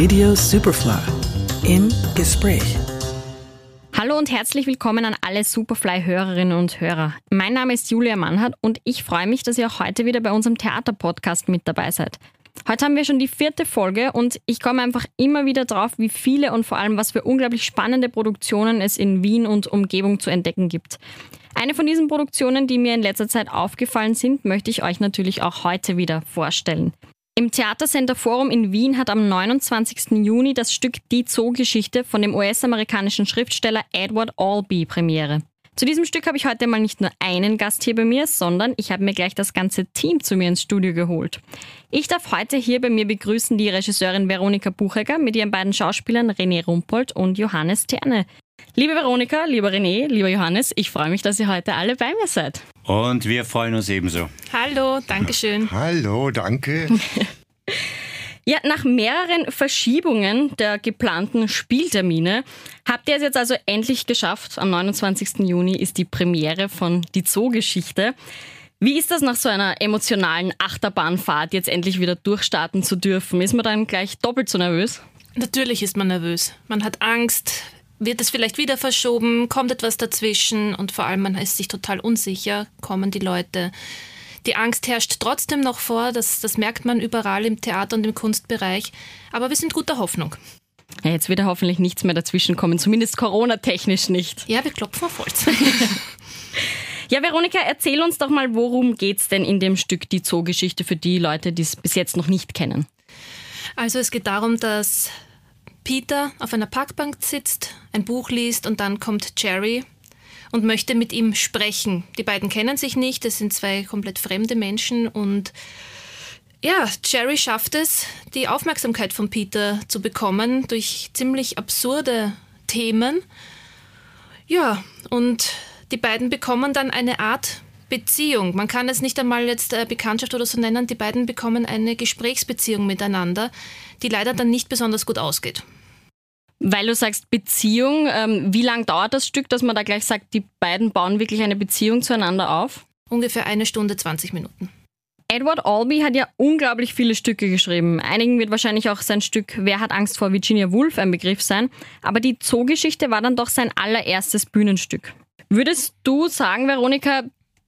Radio Superfly im Gespräch. Hallo und herzlich willkommen an alle Superfly-Hörerinnen und Hörer. Mein Name ist Julia Mannhardt und ich freue mich, dass ihr auch heute wieder bei unserem Theaterpodcast mit dabei seid. Heute haben wir schon die vierte Folge und ich komme einfach immer wieder drauf, wie viele und vor allem was für unglaublich spannende Produktionen es in Wien und Umgebung zu entdecken gibt. Eine von diesen Produktionen, die mir in letzter Zeit aufgefallen sind, möchte ich euch natürlich auch heute wieder vorstellen. Im Theatercenter Forum in Wien hat am 29. Juni das Stück Die Zoogeschichte von dem US-amerikanischen Schriftsteller Edward Albee Premiere. Zu diesem Stück habe ich heute mal nicht nur einen Gast hier bei mir, sondern ich habe mir gleich das ganze Team zu mir ins Studio geholt. Ich darf heute hier bei mir begrüßen die Regisseurin Veronika Buchegger mit ihren beiden Schauspielern René Rumpold und Johannes Terne. Liebe Veronika, lieber René, lieber Johannes, ich freue mich, dass ihr heute alle bei mir seid. Und wir freuen uns ebenso. Hallo, danke schön. Hallo, danke. Ja, nach mehreren Verschiebungen der geplanten Spieltermine habt ihr es jetzt also endlich geschafft. Am 29. Juni ist die Premiere von Die Zoogeschichte. Wie ist das nach so einer emotionalen Achterbahnfahrt jetzt endlich wieder durchstarten zu dürfen? Ist man dann gleich doppelt so nervös? Natürlich ist man nervös. Man hat Angst, wird es vielleicht wieder verschoben, kommt etwas dazwischen und vor allem man ist sich total unsicher, kommen die Leute. Die Angst herrscht trotzdem noch vor, das, das merkt man überall im Theater und im Kunstbereich. Aber wir sind guter Hoffnung. Ja, jetzt wird ja hoffentlich nichts mehr dazwischen kommen, zumindest Corona-technisch nicht. Ja, wir klopfen auf Holz. ja, Veronika, erzähl uns doch mal, worum geht es denn in dem Stück Die Zoogeschichte für die Leute, die es bis jetzt noch nicht kennen? Also es geht darum, dass Peter auf einer Parkbank sitzt, ein Buch liest und dann kommt Jerry, und möchte mit ihm sprechen. Die beiden kennen sich nicht, es sind zwei komplett fremde Menschen und ja, Jerry schafft es, die Aufmerksamkeit von Peter zu bekommen durch ziemlich absurde Themen. Ja, und die beiden bekommen dann eine Art Beziehung. Man kann es nicht einmal jetzt äh, Bekanntschaft oder so nennen. Die beiden bekommen eine Gesprächsbeziehung miteinander, die leider dann nicht besonders gut ausgeht. Weil du sagst Beziehung, ähm, wie lange dauert das Stück, dass man da gleich sagt, die beiden bauen wirklich eine Beziehung zueinander auf? Ungefähr eine Stunde, 20 Minuten. Edward Albee hat ja unglaublich viele Stücke geschrieben. Einigen wird wahrscheinlich auch sein Stück Wer hat Angst vor Virginia Woolf ein Begriff sein. Aber die Zoogeschichte war dann doch sein allererstes Bühnenstück. Würdest du sagen, Veronika,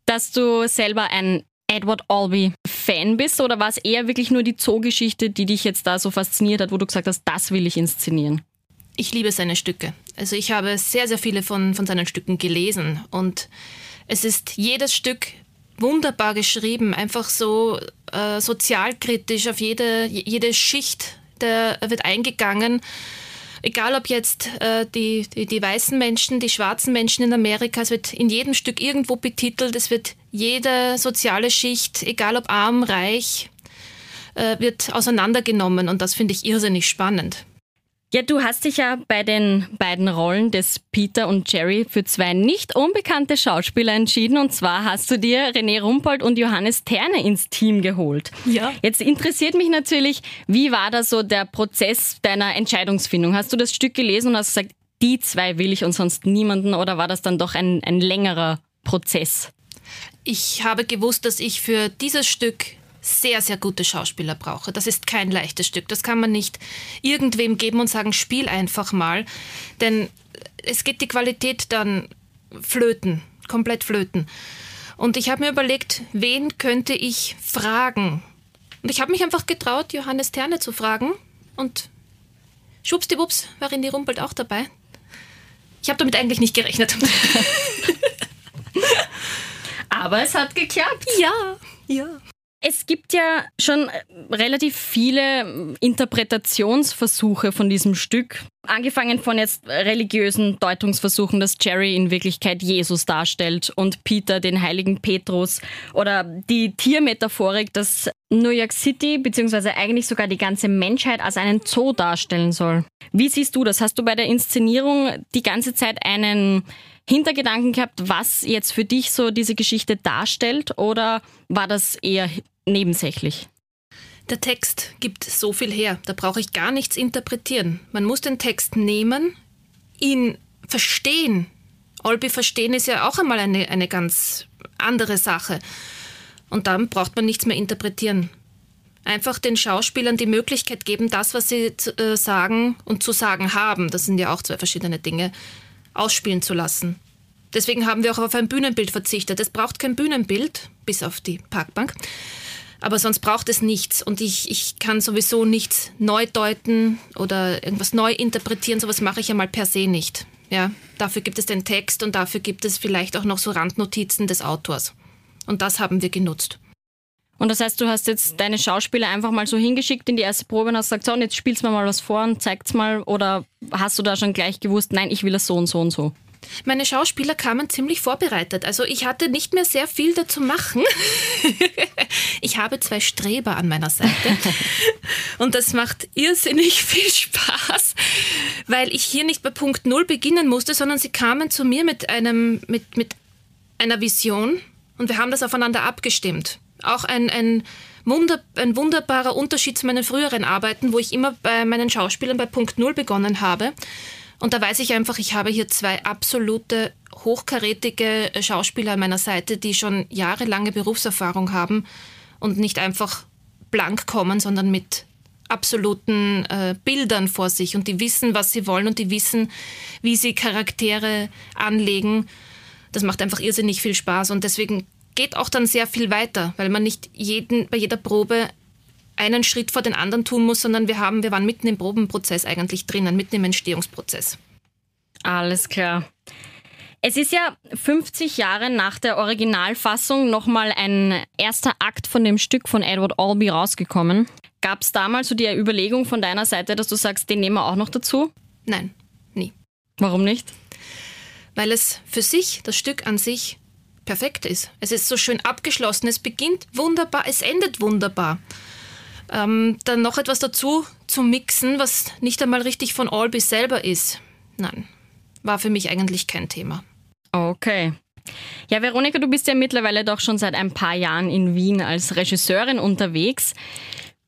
dass du selber ein Edward Albee Fan bist oder war es eher wirklich nur die Zoogeschichte, die dich jetzt da so fasziniert hat, wo du gesagt hast, das will ich inszenieren? Ich liebe seine Stücke. Also ich habe sehr, sehr viele von, von seinen Stücken gelesen und es ist jedes Stück wunderbar geschrieben, einfach so äh, sozialkritisch auf jede, jede Schicht der wird eingegangen. Egal ob jetzt äh, die, die, die weißen Menschen, die schwarzen Menschen in Amerika, es wird in jedem Stück irgendwo betitelt, es wird jede soziale Schicht, egal ob arm, reich, äh, wird auseinandergenommen und das finde ich irrsinnig spannend. Ja, du hast dich ja bei den beiden Rollen des Peter und Jerry für zwei nicht unbekannte Schauspieler entschieden. Und zwar hast du dir René Rumpold und Johannes Terne ins Team geholt. Ja. Jetzt interessiert mich natürlich, wie war da so der Prozess deiner Entscheidungsfindung? Hast du das Stück gelesen und hast gesagt, die zwei will ich und sonst niemanden? Oder war das dann doch ein, ein längerer Prozess? Ich habe gewusst, dass ich für dieses Stück sehr, sehr gute Schauspieler brauche. Das ist kein leichtes Stück. Das kann man nicht irgendwem geben und sagen, spiel einfach mal. Denn es geht die Qualität dann flöten, komplett flöten. Und ich habe mir überlegt, wen könnte ich fragen? Und ich habe mich einfach getraut, Johannes Terne zu fragen. Und schwuppsdiwupps war in die Rumpelt auch dabei. Ich habe damit eigentlich nicht gerechnet. Aber es hat geklappt. Ja, ja. Es gibt ja schon äh, relativ viele Interpretationsversuche von diesem Stück. Angefangen von jetzt religiösen Deutungsversuchen, dass Jerry in Wirklichkeit Jesus darstellt und Peter den heiligen Petrus oder die Tiermetaphorik, dass New York City bzw. eigentlich sogar die ganze Menschheit als einen Zoo darstellen soll. Wie siehst du das? Hast du bei der Inszenierung die ganze Zeit einen Hintergedanken gehabt, was jetzt für dich so diese Geschichte darstellt oder war das eher nebensächlich? Der Text gibt so viel her, da brauche ich gar nichts interpretieren. Man muss den Text nehmen, ihn verstehen. Olbi verstehen ist ja auch einmal eine, eine ganz andere Sache. Und dann braucht man nichts mehr interpretieren. einfach den Schauspielern die Möglichkeit geben, das, was sie äh, sagen und zu sagen haben, das sind ja auch zwei verschiedene Dinge, ausspielen zu lassen. Deswegen haben wir auch auf ein Bühnenbild verzichtet. Es braucht kein Bühnenbild, bis auf die Parkbank. Aber sonst braucht es nichts. Und ich, ich kann sowieso nichts neu deuten oder irgendwas neu interpretieren. Sowas mache ich ja mal per se nicht. Ja, dafür gibt es den Text und dafür gibt es vielleicht auch noch so Randnotizen des Autors. Und das haben wir genutzt. Und das heißt, du hast jetzt deine Schauspieler einfach mal so hingeschickt in die erste Probe und hast gesagt, so, und jetzt spielst du mir mal was vor und zeigt's mal. Oder hast du da schon gleich gewusst, nein, ich will das so und so und so? Meine Schauspieler kamen ziemlich vorbereitet. Also ich hatte nicht mehr sehr viel dazu machen. ich habe zwei Streber an meiner Seite. Und das macht irrsinnig viel Spaß, weil ich hier nicht bei Punkt Null beginnen musste, sondern sie kamen zu mir mit, einem, mit, mit einer Vision und wir haben das aufeinander abgestimmt. Auch ein, ein, Wunder, ein wunderbarer Unterschied zu meinen früheren Arbeiten, wo ich immer bei meinen Schauspielern bei Punkt Null begonnen habe. Und da weiß ich einfach, ich habe hier zwei absolute hochkarätige Schauspieler an meiner Seite, die schon jahrelange Berufserfahrung haben und nicht einfach blank kommen, sondern mit absoluten äh, Bildern vor sich und die wissen, was sie wollen und die wissen, wie sie Charaktere anlegen. Das macht einfach irrsinnig viel Spaß und deswegen geht auch dann sehr viel weiter, weil man nicht jeden, bei jeder Probe einen Schritt vor den anderen tun muss, sondern wir haben, wir waren mitten im Probenprozess eigentlich drinnen, mitten im Entstehungsprozess. Alles klar. Es ist ja 50 Jahre nach der Originalfassung nochmal ein erster Akt von dem Stück von Edward Albee rausgekommen. Gab es damals so die Überlegung von deiner Seite, dass du sagst, den nehmen wir auch noch dazu? Nein, nie. Warum nicht? Weil es für sich, das Stück an sich, perfekt ist. Es ist so schön abgeschlossen, es beginnt wunderbar, es endet wunderbar ähm, dann noch etwas dazu zu mixen, was nicht einmal richtig von Albee selber ist. Nein, war für mich eigentlich kein Thema. Okay. Ja, Veronika, du bist ja mittlerweile doch schon seit ein paar Jahren in Wien als Regisseurin unterwegs.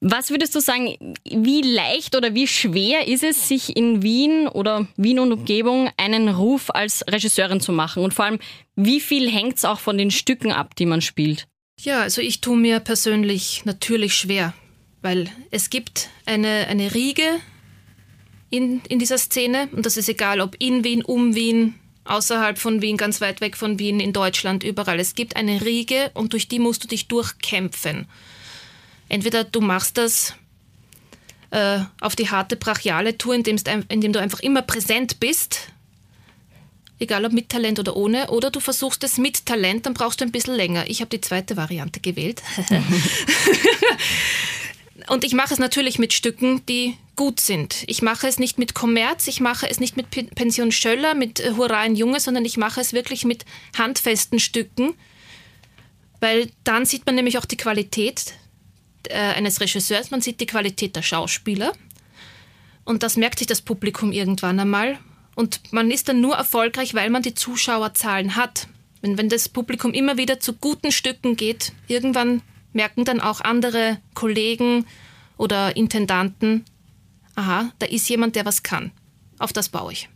Was würdest du sagen, wie leicht oder wie schwer ist es, sich in Wien oder Wien und Umgebung einen Ruf als Regisseurin zu machen? Und vor allem, wie viel hängt es auch von den Stücken ab, die man spielt? Ja, also ich tue mir persönlich natürlich schwer weil es gibt eine, eine Riege in, in dieser Szene und das ist egal, ob in Wien, um Wien, außerhalb von Wien, ganz weit weg von Wien, in Deutschland, überall. Es gibt eine Riege und durch die musst du dich durchkämpfen. Entweder du machst das äh, auf die harte brachiale Tour, indem, indem du einfach immer präsent bist, egal ob mit Talent oder ohne, oder du versuchst es mit Talent, dann brauchst du ein bisschen länger. Ich habe die zweite Variante gewählt. Und ich mache es natürlich mit Stücken, die gut sind. Ich mache es nicht mit Kommerz, ich mache es nicht mit Pension Schöller, mit äh, Hurra ein Junge, sondern ich mache es wirklich mit handfesten Stücken, weil dann sieht man nämlich auch die Qualität äh, eines Regisseurs, man sieht die Qualität der Schauspieler und das merkt sich das Publikum irgendwann einmal und man ist dann nur erfolgreich, weil man die Zuschauerzahlen hat. Wenn, wenn das Publikum immer wieder zu guten Stücken geht, irgendwann merken dann auch andere Kollegen oder Intendanten, aha, da ist jemand, der was kann. Auf das baue ich.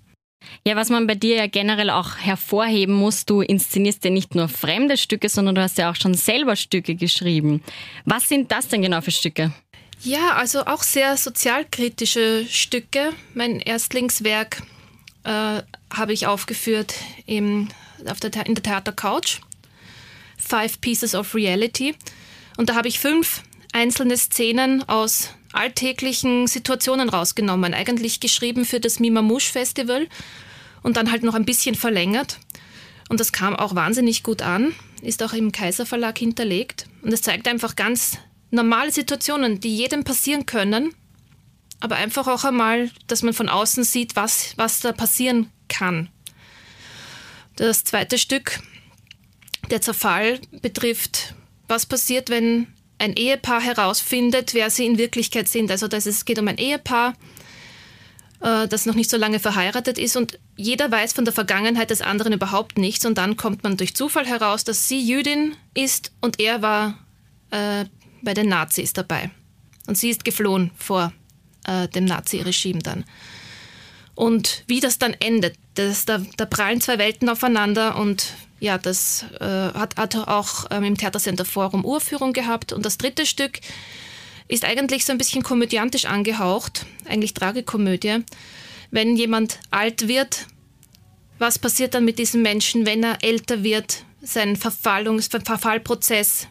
Ja, was man bei dir ja generell auch hervorheben muss, du inszenierst ja nicht nur fremde Stücke, sondern du hast ja auch schon selber Stücke geschrieben. Was sind das denn genau für Stücke? Ja, also auch sehr sozialkritische Stücke. Mein Erstlingswerk äh, habe ich aufgeführt im, auf der, in der Theater Couch. Five Pieces of Reality. Und da habe ich fünf einzelne Szenen aus alltäglichen Situationen rausgenommen. Eigentlich geschrieben für das Mimamouche Festival und dann halt noch ein bisschen verlängert. Und das kam auch wahnsinnig gut an, ist auch im Kaiser Verlag hinterlegt. Und es zeigt einfach ganz normale Situationen, die jedem passieren können, aber einfach auch einmal, dass man von außen sieht, was, was da passieren kann. Das zweite Stück, der Zerfall, betrifft was passiert, wenn ein Ehepaar herausfindet, wer sie in Wirklichkeit sind. Also das es geht um ein Ehepaar, äh, das noch nicht so lange verheiratet ist und jeder weiß von der Vergangenheit des anderen überhaupt nichts und dann kommt man durch Zufall heraus, dass sie Jüdin ist und er war äh, bei den Nazis dabei. Und sie ist geflohen vor äh, dem Nazi-Regime dann. Und wie das dann endet, das, da, da prallen zwei Welten aufeinander und ja, das äh, hat, hat auch ähm, im Theatercenter Forum Urführung gehabt. Und das dritte Stück ist eigentlich so ein bisschen komödiantisch angehaucht, eigentlich Tragikomödie. Wenn jemand alt wird, was passiert dann mit diesem Menschen, wenn er älter wird, sein Verfallungs Verfallprozess?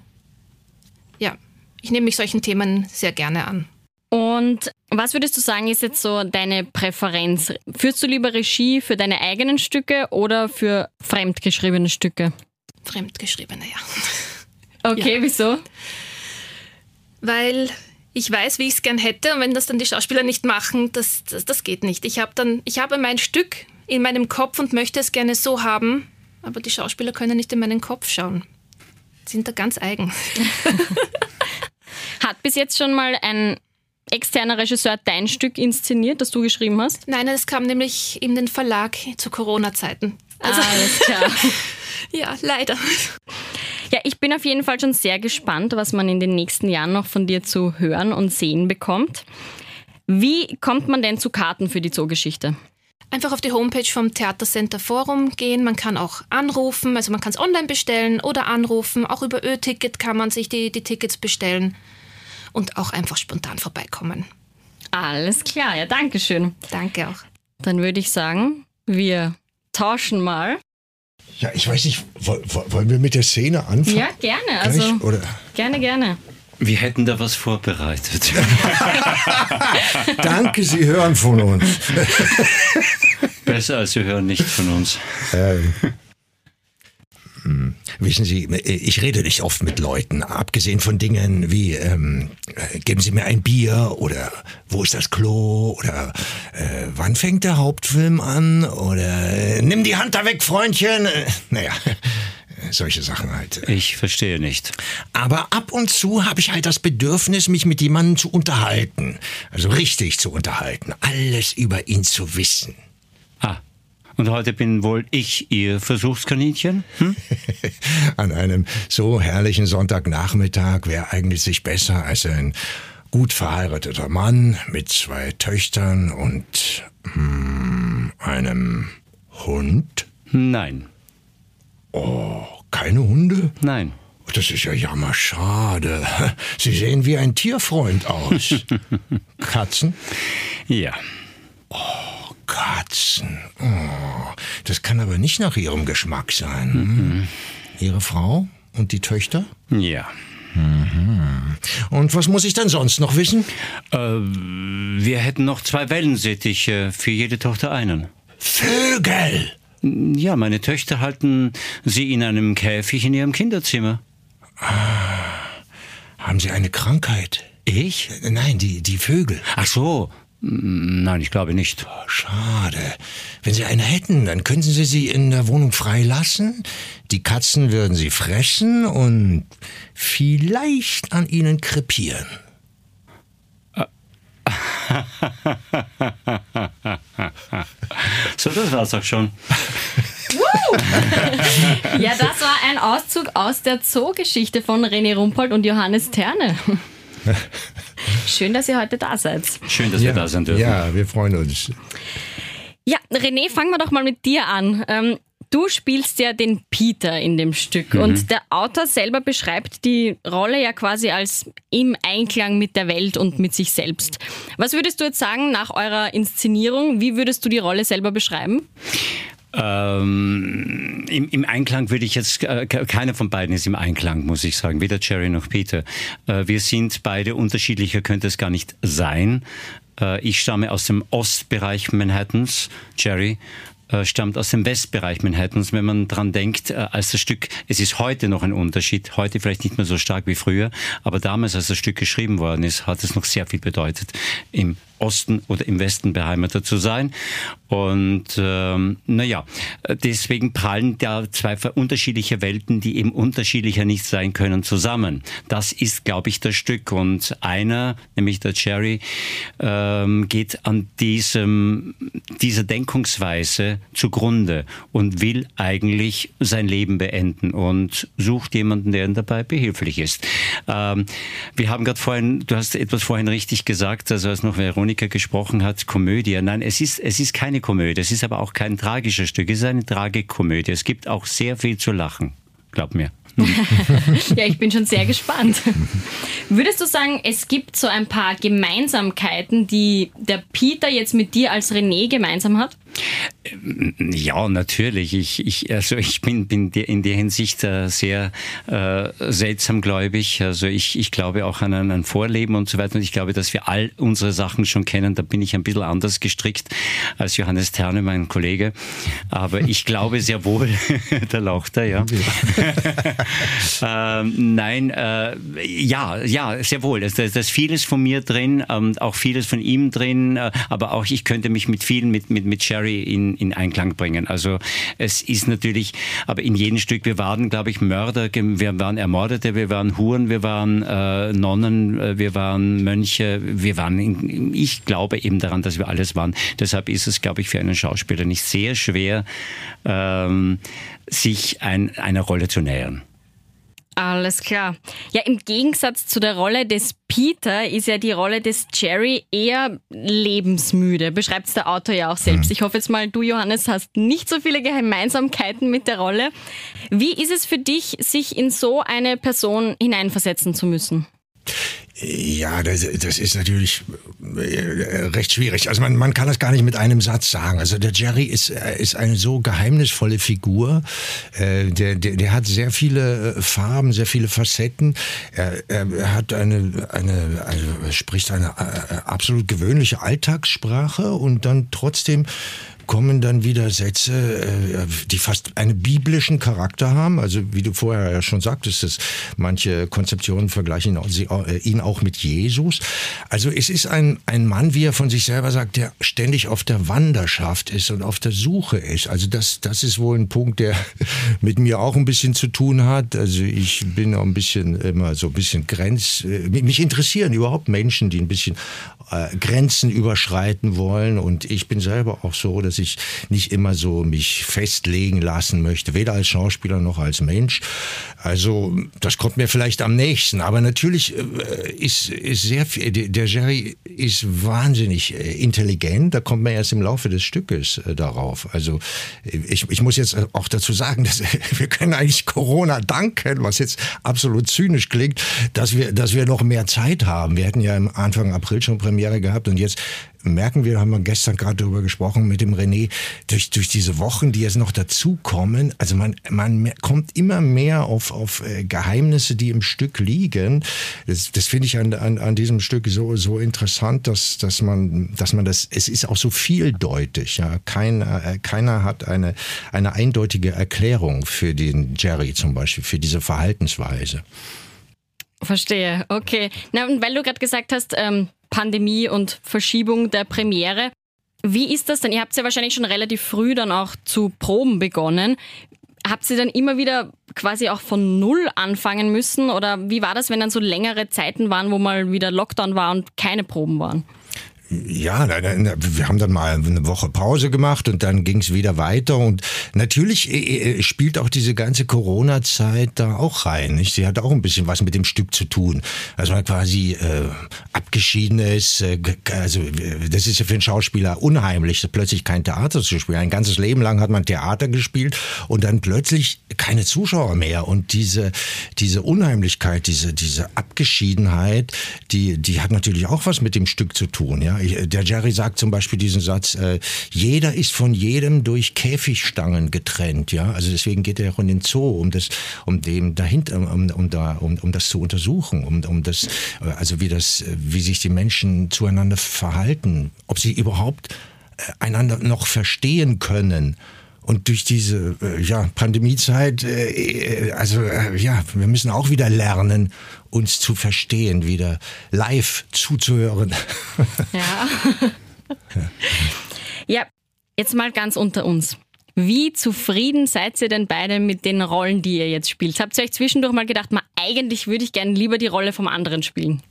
Ja, ich nehme mich solchen Themen sehr gerne an. Und was würdest du sagen, ist jetzt so deine Präferenz? Führst du lieber Regie für deine eigenen Stücke oder für fremdgeschriebene Stücke? Fremdgeschriebene, ja. Okay, ja. wieso? Weil ich weiß, wie ich es gern hätte und wenn das dann die Schauspieler nicht machen, das, das, das geht nicht. Ich habe dann, ich habe mein Stück in meinem Kopf und möchte es gerne so haben, aber die Schauspieler können nicht in meinen Kopf schauen. Sind da ganz eigen. Hat bis jetzt schon mal ein externer Regisseur dein Stück inszeniert, das du geschrieben hast? Nein, es kam nämlich in den Verlag zu Corona-Zeiten. Also, Alles klar. ja, leider. Ja, ich bin auf jeden Fall schon sehr gespannt, was man in den nächsten Jahren noch von dir zu hören und sehen bekommt. Wie kommt man denn zu Karten für die Zoogeschichte? Einfach auf die Homepage vom Theatercenter Forum gehen. Man kann auch anrufen, also man kann es online bestellen oder anrufen. Auch über Ö-Ticket kann man sich die, die Tickets bestellen und auch einfach spontan vorbeikommen. Alles klar, ja, danke schön. Danke auch. Dann würde ich sagen, wir tauschen mal. Ja, ich weiß nicht, wollen wir mit der Szene anfangen? Ja, gerne. Also, Oder? Gerne, gerne. Wir hätten da was vorbereitet. Danke, Sie hören von uns. Besser als Sie hören nicht von uns. Ähm. Hm. Wissen Sie, ich rede nicht oft mit Leuten, abgesehen von Dingen wie, ähm, äh, geben Sie mir ein Bier oder wo ist das Klo oder äh, wann fängt der Hauptfilm an oder äh, nimm die Hand da weg, Freundchen. Äh, naja, solche Sachen halt. Ich verstehe nicht. Aber ab und zu habe ich halt das Bedürfnis, mich mit jemandem zu unterhalten. Also richtig zu unterhalten. Alles über ihn zu wissen. Ah, und heute bin wohl ich Ihr Versuchskaninchen? Hm? An einem so herrlichen Sonntagnachmittag wäre eigentlich sich besser als ein gut verheirateter Mann mit zwei Töchtern und hm, einem Hund? Nein. Oh, keine Hunde? Nein. Das ist ja jammerschade. Sie sehen wie ein Tierfreund aus. Katzen? Ja. Oh. Katzen. Oh, das kann aber nicht nach Ihrem Geschmack sein. Mhm. Ihre Frau und die Töchter? Ja. Mhm. Und was muss ich dann sonst noch wissen? Äh, wir hätten noch zwei Wellensittiche, für jede Tochter einen. Vögel! Ja, meine Töchter halten sie in einem Käfig in ihrem Kinderzimmer. Ah, haben Sie eine Krankheit? Ich? Nein, die, die Vögel. Ach so, Nein, ich glaube nicht. Oh, schade. Wenn Sie eine hätten, dann könnten Sie sie in der Wohnung freilassen. Die Katzen würden sie fressen und vielleicht an ihnen krepieren. so, das war's auch schon. ja, das war ein Auszug aus der Zoogeschichte von René Rumpold und Johannes Terne. Schön, dass ihr heute da seid. Schön, dass ja, wir da sind dürfen. Ja, wir freuen uns. Ja, René, fangen wir doch mal mit dir an. Ähm, du spielst ja den Peter in dem Stück mhm. und der Autor selber beschreibt die Rolle ja quasi als im Einklang mit der Welt und mit sich selbst. Was würdest du jetzt sagen nach eurer Inszenierung? Wie würdest du die Rolle selber beschreiben? Ähm, im, im, Einklang würde ich jetzt, äh, keiner von beiden ist im Einklang, muss ich sagen, weder Jerry noch Peter. Äh, wir sind beide unterschiedlicher, könnte es gar nicht sein. Äh, ich stamme aus dem Ostbereich Manhattans, Jerry äh, stammt aus dem Westbereich Manhattans. Wenn man dran denkt, äh, als das Stück, es ist heute noch ein Unterschied, heute vielleicht nicht mehr so stark wie früher, aber damals, als das Stück geschrieben worden ist, hat es noch sehr viel bedeutet, im Osten oder im Westen beheimatet zu sein. Und ähm, naja, deswegen prallen da zwei unterschiedliche Welten, die eben unterschiedlicher nicht sein können, zusammen. Das ist, glaube ich, das Stück. Und einer, nämlich der Jerry, ähm, geht an diesem, dieser Denkungsweise zugrunde und will eigentlich sein Leben beenden und sucht jemanden, der ihm dabei behilflich ist. Ähm, wir haben gerade vorhin, du hast etwas vorhin richtig gesagt, also als noch Veronika gesprochen hat, Komödie. Nein, es ist, es ist keine Komödie. Es ist aber auch kein tragisches Stück. Es ist eine Tragikomödie. Es gibt auch sehr viel zu lachen. Glaub mir. ja, ich bin schon sehr gespannt. Würdest du sagen, es gibt so ein paar Gemeinsamkeiten, die der Peter jetzt mit dir als René gemeinsam hat? Ja, natürlich. Ich, ich, also ich bin, bin in der Hinsicht äh, sehr äh, seltsam gläubig. Also ich, ich glaube auch an ein Vorleben und so weiter. Und ich glaube, dass wir all unsere Sachen schon kennen. Da bin ich ein bisschen anders gestrickt als Johannes Terne, mein Kollege. Aber ich glaube sehr wohl, da lacht er, ja. ähm, nein, äh, ja, ja, sehr wohl. Da ist vieles von mir drin, ähm, auch vieles von ihm drin. Äh, aber auch ich könnte mich mit vielen, mit, mit, mit Sherry in, in Einklang bringen. Also es ist natürlich, aber in jedem Stück, wir waren, glaube ich, Mörder, wir waren Ermordete, wir waren Huren, wir waren äh, Nonnen, äh, wir waren Mönche, wir waren, in, ich glaube eben daran, dass wir alles waren. Deshalb ist es, glaube ich, für einen Schauspieler nicht sehr schwer, ähm, sich ein, einer Rolle zu nähern. Alles klar. Ja, im Gegensatz zu der Rolle des Peter ist ja die Rolle des Jerry eher lebensmüde. Beschreibt es der Autor ja auch selbst. Mhm. Ich hoffe jetzt mal, du, Johannes, hast nicht so viele Gemeinsamkeiten mit der Rolle. Wie ist es für dich, sich in so eine Person hineinversetzen zu müssen? Ja, das, das ist natürlich äh, recht schwierig. Also man, man kann das gar nicht mit einem Satz sagen. Also der Jerry ist, äh, ist eine so geheimnisvolle Figur. Äh, der, der, der hat sehr viele Farben, sehr viele Facetten. Er, er hat eine, eine, also spricht eine absolut gewöhnliche Alltagssprache und dann trotzdem kommen dann wieder Sätze, die fast einen biblischen Charakter haben. Also wie du vorher ja schon sagtest, dass manche Konzeptionen vergleichen ihn auch mit Jesus. Also es ist ein, ein Mann, wie er von sich selber sagt, der ständig auf der Wanderschaft ist und auf der Suche ist. Also das, das ist wohl ein Punkt, der mit mir auch ein bisschen zu tun hat. Also ich bin auch ein bisschen immer so ein bisschen grenz... Äh, mich interessieren überhaupt Menschen, die ein bisschen äh, Grenzen überschreiten wollen. Und ich bin selber auch so, dass ich nicht immer so mich festlegen lassen möchte, weder als Schauspieler noch als Mensch. Also das kommt mir vielleicht am nächsten. Aber natürlich äh, ist, ist sehr viel, der Jerry ist wahnsinnig äh, intelligent. Da kommt man erst im Laufe des Stückes äh, darauf. Also ich, ich muss jetzt auch dazu sagen, dass wir können eigentlich Corona danken, was jetzt absolut zynisch klingt, dass wir, dass wir noch mehr Zeit haben. Wir hätten ja im Anfang April schon Premiere gehabt und jetzt merken wir, haben wir gestern gerade darüber gesprochen mit dem René, durch, durch diese Wochen, die jetzt noch dazukommen, also man, man kommt immer mehr auf, auf äh, Geheimnisse, die im Stück liegen. Das, das finde ich an, an, an diesem Stück so, so interessant, dass, dass man, dass man das, es ist auch so vieldeutig, ja. Keiner, äh, keiner hat eine, eine eindeutige Erklärung für den Jerry zum Beispiel, für diese Verhaltensweise. Verstehe, okay. Na, und weil du gerade gesagt hast, ähm, Pandemie und Verschiebung der Premiere. Wie ist das denn? Ihr habt ja wahrscheinlich schon relativ früh dann auch zu Proben begonnen. Habt ihr dann immer wieder quasi auch von Null anfangen müssen? Oder wie war das, wenn dann so längere Zeiten waren, wo mal wieder Lockdown war und keine Proben waren? Ja, wir haben dann mal eine Woche Pause gemacht und dann ging es wieder weiter. Und natürlich äh, äh, spielt auch diese ganze Corona-Zeit da auch rein. Nicht? Sie hat auch ein bisschen was mit dem Stück zu tun. Also man quasi äh, abgeschieden ist. Äh, also das ist ja für einen Schauspieler unheimlich, plötzlich kein Theater zu spielen. Ein ganzes Leben lang hat man Theater gespielt und dann plötzlich keine Zuschauer mehr. Und diese, diese Unheimlichkeit, diese, diese Abgeschiedenheit, die, die hat natürlich auch was mit dem Stück zu tun. Ja? Der Jerry sagt zum Beispiel diesen Satz, äh, jeder ist von jedem durch Käfigstangen getrennt, ja. Also deswegen geht er auch in den Zoo, um das, um dem dahinter, um, um, da, um, um das zu untersuchen, um, um das, äh, also wie das, wie sich die Menschen zueinander verhalten, ob sie überhaupt äh, einander noch verstehen können. Und durch diese äh, ja, Pandemiezeit, äh, also äh, ja, wir müssen auch wieder lernen, uns zu verstehen, wieder live zuzuhören. Ja. ja, jetzt mal ganz unter uns. Wie zufrieden seid ihr denn beide mit den Rollen, die ihr jetzt spielt? Habt ihr euch zwischendurch mal gedacht, mal, eigentlich würde ich gerne lieber die Rolle vom anderen spielen?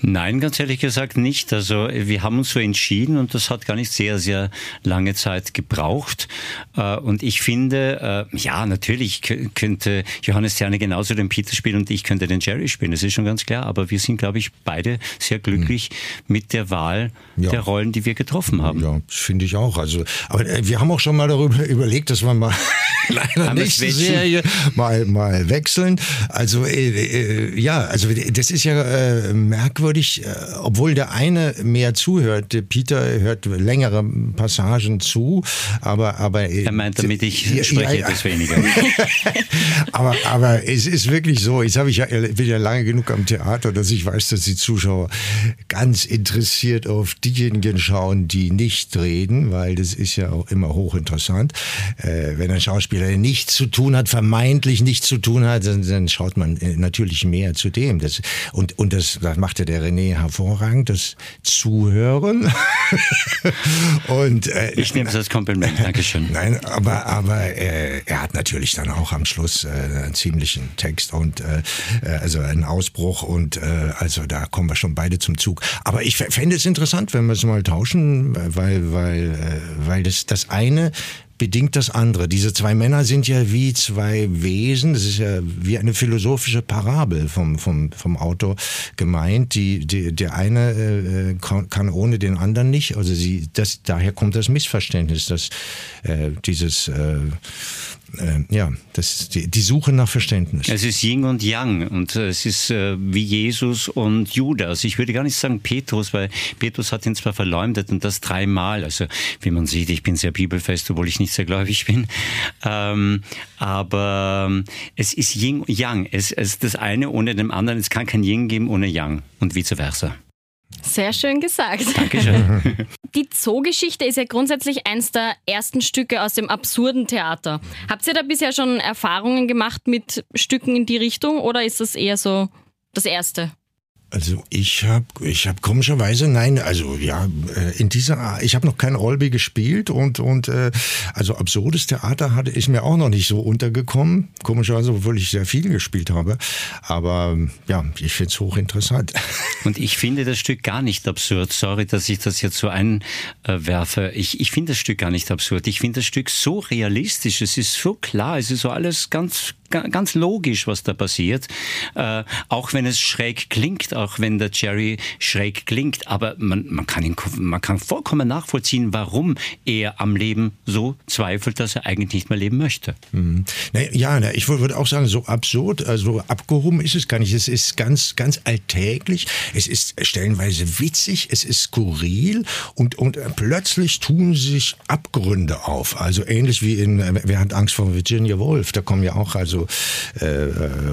Nein, ganz ehrlich gesagt nicht. Also wir haben uns so entschieden und das hat gar nicht sehr, sehr lange Zeit gebraucht. Äh, und ich finde, äh, ja, natürlich könnte Johannes Zerne genauso den Peter spielen und ich könnte den Jerry spielen. Das ist schon ganz klar. Aber wir sind, glaube ich, beide sehr glücklich mhm. mit der Wahl ja. der Rollen, die wir getroffen haben. Ja, finde ich auch. Also, aber äh, wir haben auch schon mal darüber überlegt, dass wir mal in einer nächsten Serie mal, mal wechseln. Also äh, ja, also das ist ja äh, merkwürdig, äh, obwohl der eine mehr zuhört. Peter hört längere Passagen zu, aber aber äh, er meint damit ich spreche ja, etwas weniger. aber aber es ist wirklich so. Jetzt habe ich ja bin ja lange genug am Theater, dass ich weiß, dass die Zuschauer ganz interessiert auf diejenigen schauen, die nicht reden, weil das ist ja auch immer hochinteressant. Äh, wenn ein Schauspieler nichts zu tun hat, vermeintlich nichts zu tun hat, dann, dann schaut man natürlich mehr zu dem. Das, und und das, das machte der René hervorragend, das Zuhören. und äh, ich nehme es als Kompliment, Dankeschön. Nein, aber aber äh, er hat natürlich dann auch am Schluss äh, einen ziemlichen Text und äh, äh also einen Ausbruch und äh, also da kommen wir schon beide zum Zug. Aber ich fände es interessant, wenn wir es mal tauschen, weil weil äh, weil das das eine bedingt das andere. Diese zwei Männer sind ja wie zwei Wesen, das ist ja wie eine philosophische Parabel vom, vom, vom Autor gemeint. Die, die, der eine äh, kann, kann ohne den anderen nicht. Also sie, das, daher kommt das Missverständnis, dass äh, dieses äh, äh, ja, das die, die, Suche nach Verständnis. Es ist Yin und Yang und äh, es ist äh, wie Jesus und Judas. Ich würde gar nicht sagen Petrus, weil Petrus hat ihn zwar verleumdet und das dreimal. Also wie man sieht, ich bin sehr bibelfest, obwohl ich nicht sehr gläubig bin. Ähm, aber ähm, es ist Yin und Yang. Es ist das eine ohne dem anderen. Es kann kein Yin geben ohne Yang und vice versa. Sehr schön gesagt. Dankeschön. Die Zoogeschichte ist ja grundsätzlich eins der ersten Stücke aus dem absurden Theater. Habt ihr da bisher schon Erfahrungen gemacht mit Stücken in die Richtung oder ist das eher so das erste? Also ich habe ich hab komischerweise nein, also ja, äh, in dieser ich habe noch kein Rolby gespielt und und äh, also absurdes Theater hatte ich mir auch noch nicht so untergekommen. Komischerweise, obwohl ich sehr viel gespielt habe, aber ja, ich finde es hochinteressant. Und ich finde das Stück gar nicht absurd. Sorry, dass ich das jetzt so einwerfe. Ich ich finde das Stück gar nicht absurd. Ich finde das Stück so realistisch, es ist so klar, es ist so alles ganz ganz logisch, was da passiert. Äh, auch wenn es schräg klingt, auch wenn der Jerry schräg klingt, aber man, man, kann ihn, man kann vollkommen nachvollziehen, warum er am Leben so zweifelt, dass er eigentlich nicht mehr leben möchte. Mhm. Ja, ich würde auch sagen, so absurd, also abgehoben ist es gar nicht. Es ist ganz, ganz alltäglich. Es ist stellenweise witzig, es ist skurril und, und plötzlich tun sich Abgründe auf. Also ähnlich wie in Wer hat Angst vor Virginia Woolf? Da kommen ja auch also äh,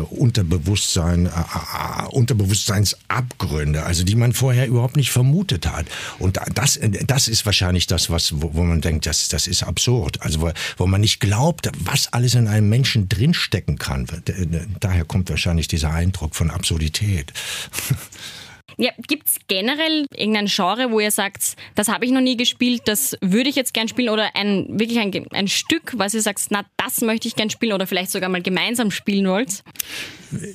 Unterbewusstsein, äh, äh, Unterbewusstseinsabgründe, also die man vorher überhaupt nicht vermutet hat. Und das, das ist wahrscheinlich das, was, wo, wo man denkt, das, das ist absurd. Also wo, wo man nicht glaubt, was alles in einem Menschen drinstecken kann. Daher kommt wahrscheinlich dieser Eindruck von Absurdität. Ja, Gibt es generell irgendein Genre, wo ihr sagt, das habe ich noch nie gespielt, das würde ich jetzt gern spielen oder ein wirklich ein, ein Stück, was ihr sagt, na, das möchte ich gern spielen oder vielleicht sogar mal gemeinsam spielen wollt?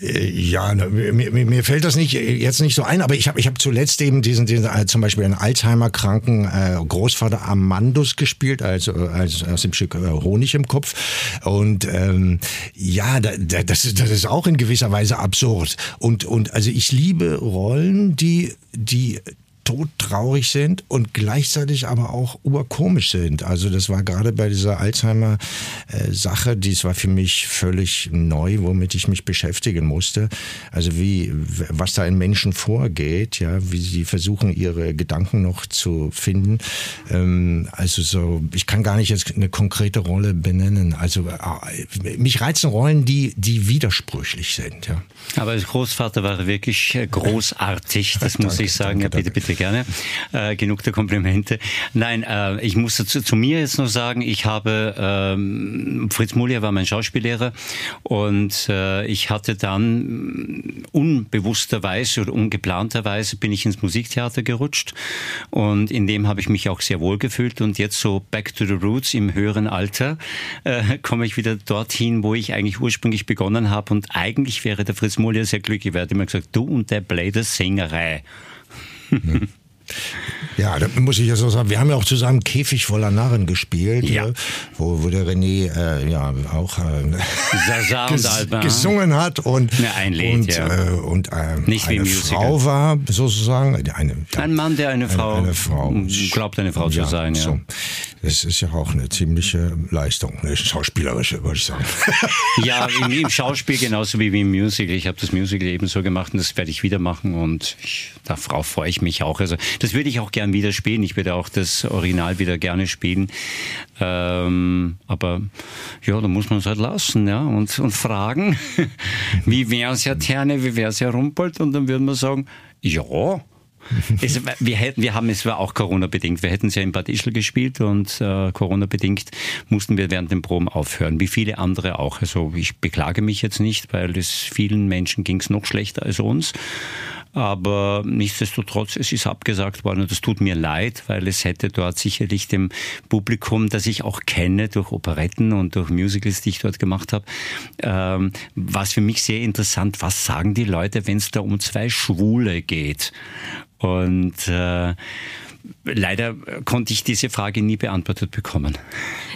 Äh, ja, mir, mir fällt das nicht jetzt nicht so ein, aber ich habe ich hab zuletzt eben diesen, diesen äh, zum Beispiel einen Alzheimer-kranken äh, Großvater Amandus gespielt, also als aus dem Stück äh, Honig im Kopf. Und ähm, ja, da, da, das, ist, das ist auch in gewisser Weise absurd. Und, und also ich liebe Rollen, die, die todtraurig sind und gleichzeitig aber auch urkomisch sind. Also das war gerade bei dieser Alzheimer-Sache, äh, dies war für mich völlig neu, womit ich mich beschäftigen musste. Also wie, was da in Menschen vorgeht, ja, wie sie versuchen, ihre Gedanken noch zu finden. Ähm, also so, ich kann gar nicht jetzt eine konkrete Rolle benennen. Also äh, mich reizen Rollen, die, die widersprüchlich sind, ja. Aber Großvater war wirklich großartig, das muss ich sagen. Ja, bitte, bitte gerne. Äh, genug der Komplimente. Nein, äh, ich muss zu, zu, mir jetzt noch sagen, ich habe, ähm, Fritz Mulier war mein Schauspiellehrer und äh, ich hatte dann unbewussterweise oder ungeplanterweise bin ich ins Musiktheater gerutscht und in dem habe ich mich auch sehr wohl gefühlt und jetzt so back to the roots im höheren Alter äh, komme ich wieder dorthin, wo ich eigentlich ursprünglich begonnen habe und eigentlich wäre der Fritz Mulier sehr glücklich, er hat immer gesagt, du und der Blade Sängerei. Mm-hmm. Ja, da muss ich ja so sagen, wir haben ja auch zusammen Käfig voller Narren gespielt, ja. wo, wo der René äh, ja auch äh, ges gesungen hat und, ein Lied, und, ja. äh, und äh, Nicht eine Frau war, sozusagen. Eine, ein Mann, der eine Frau, eine, eine Frau glaubt, eine Frau zu sein. Ja. So. Das ist ja auch eine ziemliche Leistung, eine schauspielerische, würde ich sagen. Ja, im, im, Schauspiel genauso wie im Musical. Ich habe das Musical ebenso gemacht und das werde ich wieder machen und ich, darauf freue ich mich auch. Also das würde ich auch gern wieder spielen. Ich würde auch das Original wieder gerne spielen. Ähm, aber ja, da muss man es halt lassen ja, und, und fragen, wie wäre es ja Terne, wie wäre es ja Rumpold? Und dann würden wir sagen, ja, es, wir, hätten, wir haben, es war auch Corona-bedingt. Wir hätten es ja in Bad Ischl gespielt und äh, Corona-bedingt mussten wir während den Proben aufhören, wie viele andere auch. Also ich beklage mich jetzt nicht, weil es vielen Menschen ging es noch schlechter als uns. Aber nichtsdestotrotz, es ist abgesagt worden und das tut mir leid, weil es hätte dort sicherlich dem Publikum, das ich auch kenne durch Operetten und durch Musicals, die ich dort gemacht habe, ähm, was für mich sehr interessant, was sagen die Leute, wenn es da um zwei Schwule geht? Und äh, leider konnte ich diese Frage nie beantwortet bekommen.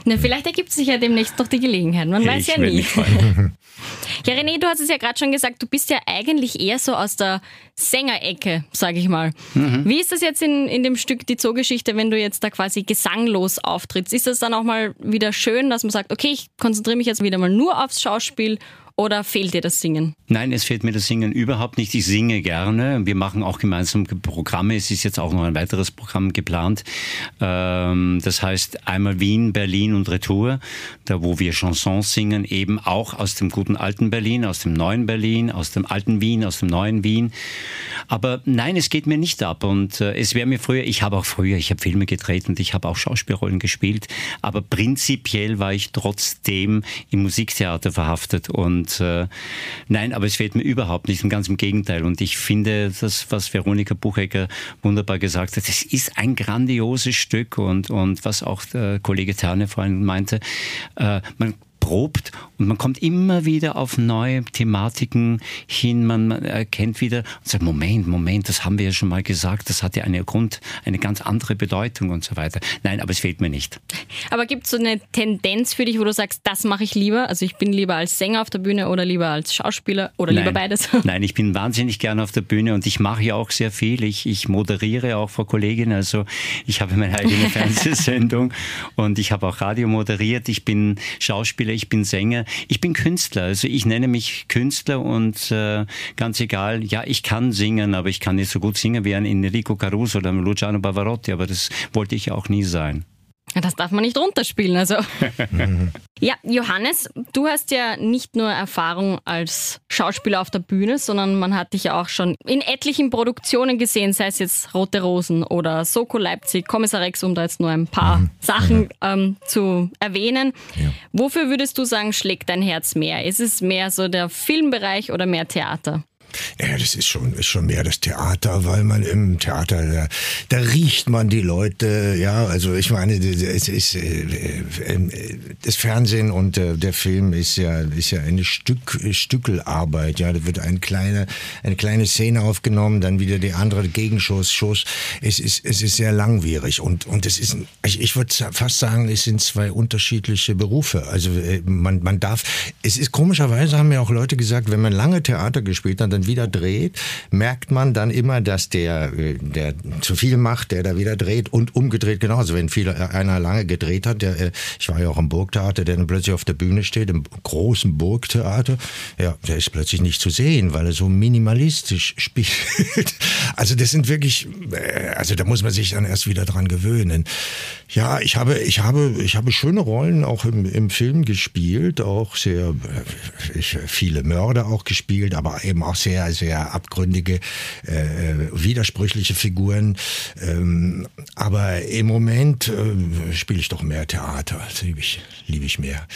Na, vielleicht ergibt sich ja demnächst noch die Gelegenheit. Man weiß ich ja nie. ja, René, du hast es ja gerade schon gesagt, du bist ja eigentlich eher so aus der Sängerecke, sage ich mal. Mhm. Wie ist das jetzt in, in dem Stück Die Zoogeschichte, wenn du jetzt da quasi gesanglos auftrittst? Ist das dann auch mal wieder schön, dass man sagt, okay, ich konzentriere mich jetzt wieder mal nur aufs Schauspiel oder fehlt dir das Singen? Nein, es fehlt mir das Singen überhaupt nicht. Ich singe gerne. Wir machen auch gemeinsam Programme. Es ist jetzt auch noch ein weiteres Programm geplant. Ähm, das heißt einmal Wien, Berlin und Retour, da wo wir Chansons singen, eben auch aus dem guten alten Berlin, aus dem neuen Berlin, aus dem alten Wien, aus dem neuen Wien. Aber nein, es geht mir nicht ab. Und äh, es wäre mir früher, ich habe auch früher, ich habe Filme gedreht und ich habe auch Schauspielrollen gespielt. Aber prinzipiell war ich trotzdem im Musiktheater verhaftet und und äh, nein, aber es fehlt mir überhaupt nicht, ganz im Gegenteil. Und ich finde, das, was Veronika Buchecker wunderbar gesagt hat, es ist ein grandioses Stück und, und was auch der Kollege Terne vorhin meinte, äh, man probt und man kommt immer wieder auf neue Thematiken hin. Man, erkennt wieder und sagt, Moment, Moment, das haben wir ja schon mal gesagt, das hat ja eine Grund, eine ganz andere Bedeutung und so weiter. Nein, aber es fehlt mir nicht. Aber gibt es so eine Tendenz für dich, wo du sagst, das mache ich lieber? Also ich bin lieber als Sänger auf der Bühne oder lieber als Schauspieler oder Nein. lieber beides? Nein, ich bin wahnsinnig gerne auf der Bühne und ich mache ja auch sehr viel. Ich, ich moderiere auch vor Kolleginnen. Also ich habe meine eigene Fernsehsendung und ich habe auch Radio moderiert. Ich bin Schauspieler, ich bin Sänger, ich bin Künstler. Also ich nenne mich Künstler und äh, ganz egal, ja, ich kann singen, aber ich kann nicht so gut singen wie ein Enrico Caruso oder Luciano Bavarotti, aber das wollte ich auch nie sein. Das darf man nicht runterspielen. Also. ja, Johannes, du hast ja nicht nur Erfahrung als Schauspieler auf der Bühne, sondern man hat dich ja auch schon in etlichen Produktionen gesehen, sei es jetzt Rote Rosen oder Soko Leipzig, Kommissar Rex, um da jetzt nur ein paar mhm. Sachen mhm. ähm, zu erwähnen. Ja. Wofür würdest du sagen, schlägt dein Herz mehr? Ist es mehr so der Filmbereich oder mehr Theater? Ja, das ist schon, ist schon mehr das Theater, weil man im Theater, da, da riecht man die Leute, ja, also ich meine, es ist, äh, äh, das Fernsehen und äh, der Film ist ja, ist ja eine Stück, Stückelarbeit, ja, da wird eine kleine, eine kleine Szene aufgenommen, dann wieder die andere Gegenschuss, Schuss, es ist, es ist sehr langwierig und, und es ist, ich, ich würde fast sagen, es sind zwei unterschiedliche Berufe, also man, man darf, es ist komischerweise haben ja auch Leute gesagt, wenn man lange Theater gespielt hat, dann wieder dreht, merkt man dann immer, dass der, äh, der zu viel macht, der da wieder dreht und umgedreht genauso. Wenn viel, einer lange gedreht hat, der, äh, ich war ja auch im Burgtheater, der dann plötzlich auf der Bühne steht, im großen Burgtheater, ja, der ist plötzlich nicht zu sehen, weil er so minimalistisch spielt. Also das sind wirklich, äh, also da muss man sich dann erst wieder dran gewöhnen. Ja, ich habe, ich habe, ich habe schöne Rollen auch im, im Film gespielt, auch sehr, ich, viele Mörder auch gespielt, aber eben auch sehr sehr, sehr abgründige, äh, widersprüchliche Figuren. Ähm, aber im Moment äh, spiele ich doch mehr Theater. Liebe ich, liebe ich mehr.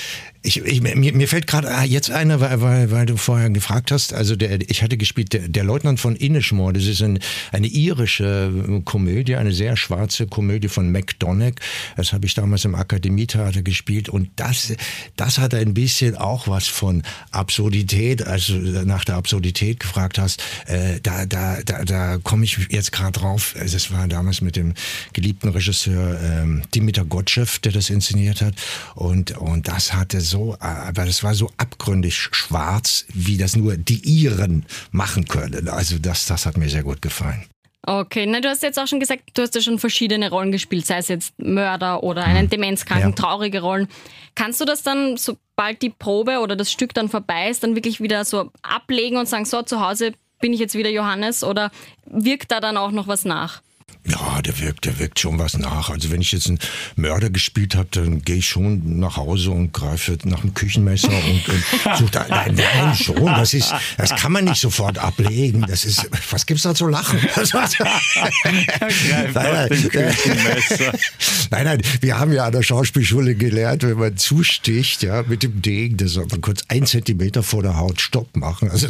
Ich, ich, mir, mir fällt gerade ah, jetzt einer, weil, weil, weil du vorher gefragt hast, also der, ich hatte gespielt, der, der Leutnant von Inishmore, das ist ein, eine irische Komödie, eine sehr schwarze Komödie von McDonagh. Das habe ich damals im Akademietheater gespielt und das, das hat ein bisschen auch was von Absurdität, also nach der Absurdität gefragt hast, äh, da, da, da, da komme ich jetzt gerade drauf. Das war damals mit dem geliebten Regisseur ähm, Dimitar Gottschew, der das inszeniert hat und, und das hatte so so, aber das war so abgründig schwarz, wie das nur die Iren machen können. Also das, das hat mir sehr gut gefallen. Okay, na, du hast jetzt auch schon gesagt, du hast ja schon verschiedene Rollen gespielt, sei es jetzt Mörder oder einen hm. Demenzkranken, ja. traurige Rollen. Kannst du das dann, sobald die Probe oder das Stück dann vorbei ist, dann wirklich wieder so ablegen und sagen, so, zu Hause bin ich jetzt wieder Johannes oder wirkt da dann auch noch was nach? Ja, der wirkt, der wirkt schon was nach. Also wenn ich jetzt einen Mörder gespielt habe, dann gehe ich schon nach Hause und greife nach dem Küchenmesser und, und suche da, nein, nein, schon. Das ist, das kann man nicht sofort ablegen. Das ist, was gibt's da zu lachen? nein, nein, nein, nein, wir haben ja an der Schauspielschule gelernt, wenn man zusticht, ja, mit dem Degen, das soll man kurz ein Zentimeter vor der Haut Stopp machen. Also,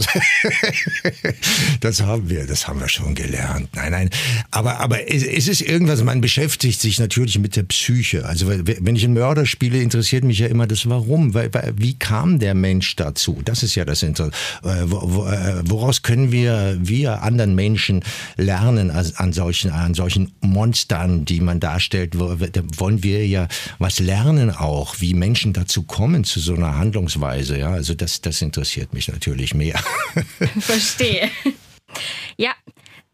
das haben wir, das haben wir schon gelernt. Nein, nein, aber, aber es ist irgendwas, man beschäftigt sich natürlich mit der Psyche. Also wenn ich einen Mörder spiele, interessiert mich ja immer das Warum. Wie kam der Mensch dazu? Das ist ja das Interessante. Äh, äh, woraus können wir, wir anderen Menschen lernen an solchen, an solchen Monstern, die man darstellt? Wollen wir ja was lernen auch, wie Menschen dazu kommen zu so einer Handlungsweise. Ja, also das, das interessiert mich natürlich mehr. Verstehe. Ja,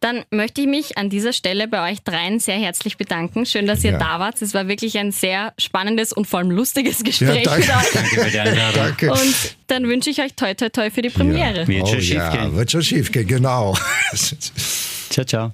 dann möchte ich mich an dieser Stelle bei euch dreien sehr herzlich bedanken. Schön, dass ihr ja. da wart. Es war wirklich ein sehr spannendes und vor allem lustiges Gespräch. Ja, danke. danke für die Einladung. Danke. Und dann wünsche ich euch toi toi toi für die Premiere. Ja. Wird schon oh, schief gehen. Wird schon schief gehen, genau. ciao, ciao.